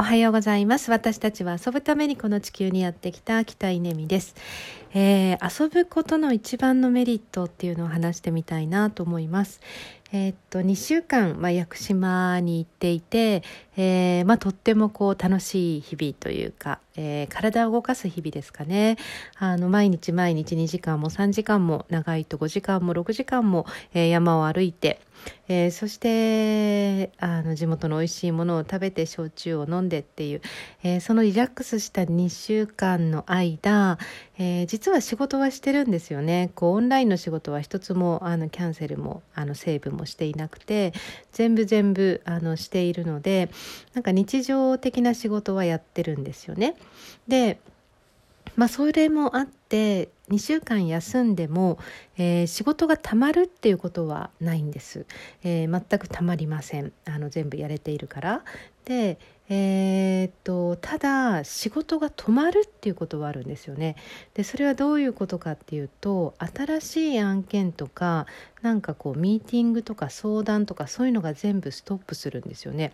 おはようございます。私たちは遊ぶためにこの地球にやってきた北稲美です、えー、遊ぶことの一番のメリットっていうのを話してみたいなと思います。えー、っと2週間、まあ、屋久島に行っていて、えー、まあ、とってもこう楽しい日々というか、えー、体を動かす日々ですかねあの毎日毎日2時間も3時間も長いと5時間も6時間も、え山を歩いて、えそしてあの地元の美味しいものを食べて焼酎を飲んでっていう、えそのリラックスした2週間の間、え実は仕事はしてるんですよね。こうオンラインの仕事は一つもあのキャンセルもあのセーブもしていなくて全部全部あのしているのでなんか日常的な仕事はやってるんですよね。でまあそれもあって2週間休んでも、えー、仕事がたまるっていうことはないんです、えー、全くたまりません。あの全部やれているから。でえー、っとただ仕事が止まるっていうことはあるんですよね。でそれはどういうことかっていうと新しい案件とかなんかこうミーティングとか相談とかそういうのが全部ストップするんですよね。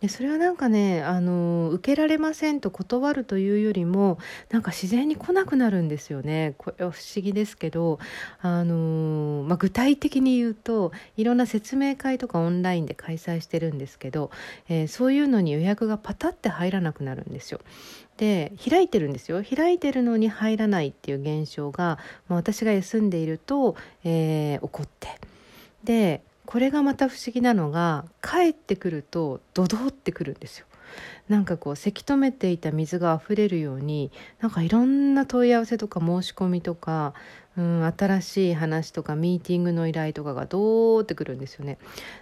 でそれはなんかねあの受けられませんと断るというよりもなんか自然に来なくなるんですよね。これは不思議ですけどあの、まあ、具体的に言うといろんな説明会とかオンラインで開催してるんですけど、えー、そういうのに予約がパタって入らなくなるんですよ。で開いてるんですよ開いてるのに入らないっていう現象が、まあ、私が休んでいると、えー、起こってでこれがまた不思議なのが帰ってくるとドドってくるんですよ。なんかこうせき止めていた水があふれるようになんかいろんな問い合わせとか申し込みとか、うん、新しい話とかミーティングの依頼とかがどーってくるんですよね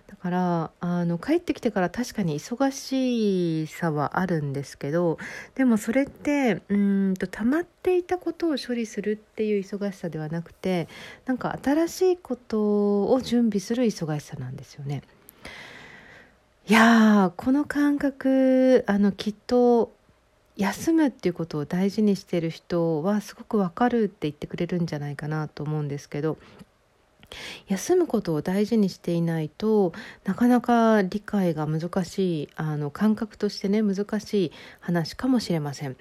だからあの帰ってきてから確かに忙しさはあるんですけどでもそれってうんと溜まっていたことを処理するっていう忙しさではなくてなんか新しいことを準備する忙しさなんですよね。いやこの感覚あのきっと休むっていうことを大事にしてる人はすごくわかるって言ってくれるんじゃないかなと思うんですけど休むことを大事にしていないとなかなか理解が難しいあの感覚としてね難しい話かもしれません。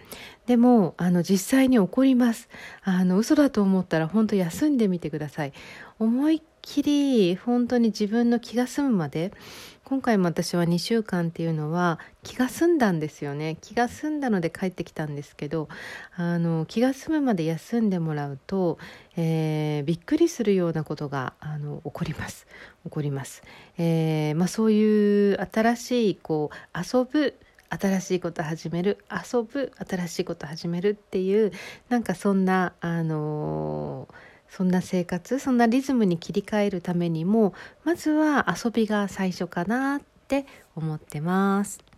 でもあの実際に起こります。あの嘘だと思ったら本当休んでみてください。思いっきり本当に自分の気が済むまで今回も私は2週間っていうのは気が済んだんですよね。気が済んだので帰ってきたんですけどあの気が済むまで休んでもらうと、えー、びっくりするようなことがあの起こります。起こります、えー、まあ、そういう新しいこう遊ぶ新しいこと始める遊ぶ新しいこと始めるっていうなんかそんなあのーそんな生活そんなリズムに切り替えるためにもまずは遊びが最初かなって思ってます。